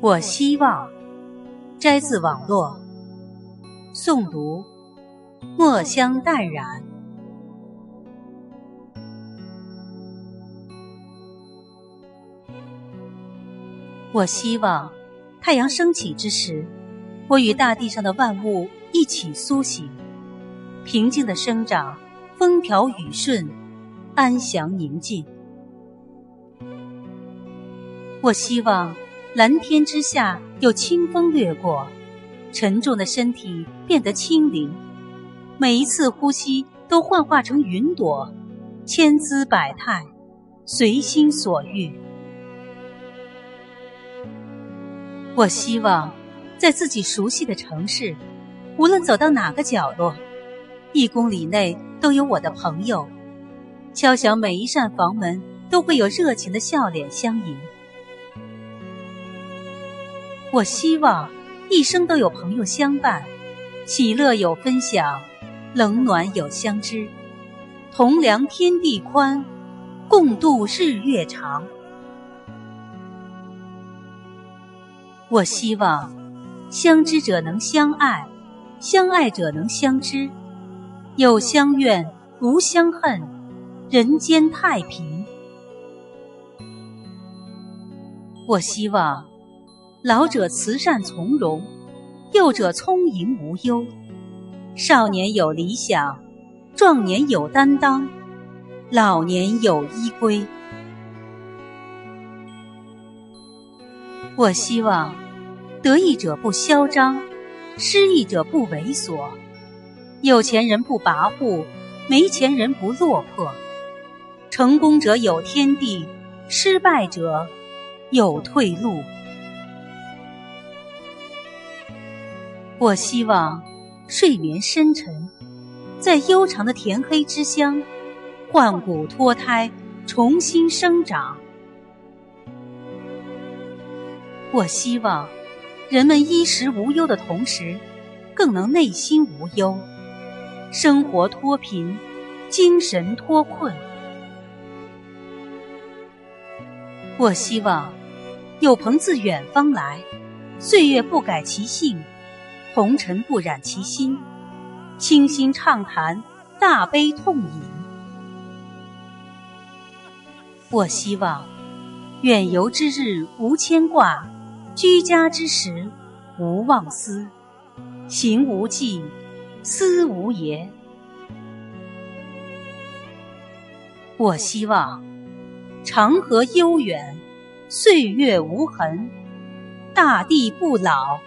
我希望，摘自网络，诵读，墨香淡然。我希望，太阳升起之时，我与大地上的万物一起苏醒，平静的生长，风调雨顺，安详宁静。我希望。蓝天之下有清风掠过，沉重的身体变得轻灵，每一次呼吸都幻化成云朵，千姿百态，随心所欲。我希望在自己熟悉的城市，无论走到哪个角落，一公里内都有我的朋友，敲响每一扇房门，都会有热情的笑脸相迎。我希望一生都有朋友相伴，喜乐有分享，冷暖有相知，同量天地宽，共度日月长。我希望相知者能相爱，相爱者能相知，有相怨无相恨，人间太平。我希望。老者慈善从容，幼者聪颖无忧，少年有理想，壮年有担当，老年有依归。我希望得意者不嚣张，失意者不猥琐，有钱人不跋扈，没钱人不落魄，成功者有天地，失败者有退路。我希望睡眠深沉，在悠长的甜黑之乡，换骨脱胎，重新生长。我希望人们衣食无忧的同时，更能内心无忧，生活脱贫，精神脱困。我希望有朋自远方来，岁月不改其性。红尘不染其心，清心畅谈，大悲痛饮。我希望远游之日无牵挂，居家之时无忘思，行无忌，思无言。我希望长河悠远，岁月无痕，大地不老。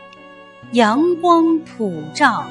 阳光普照。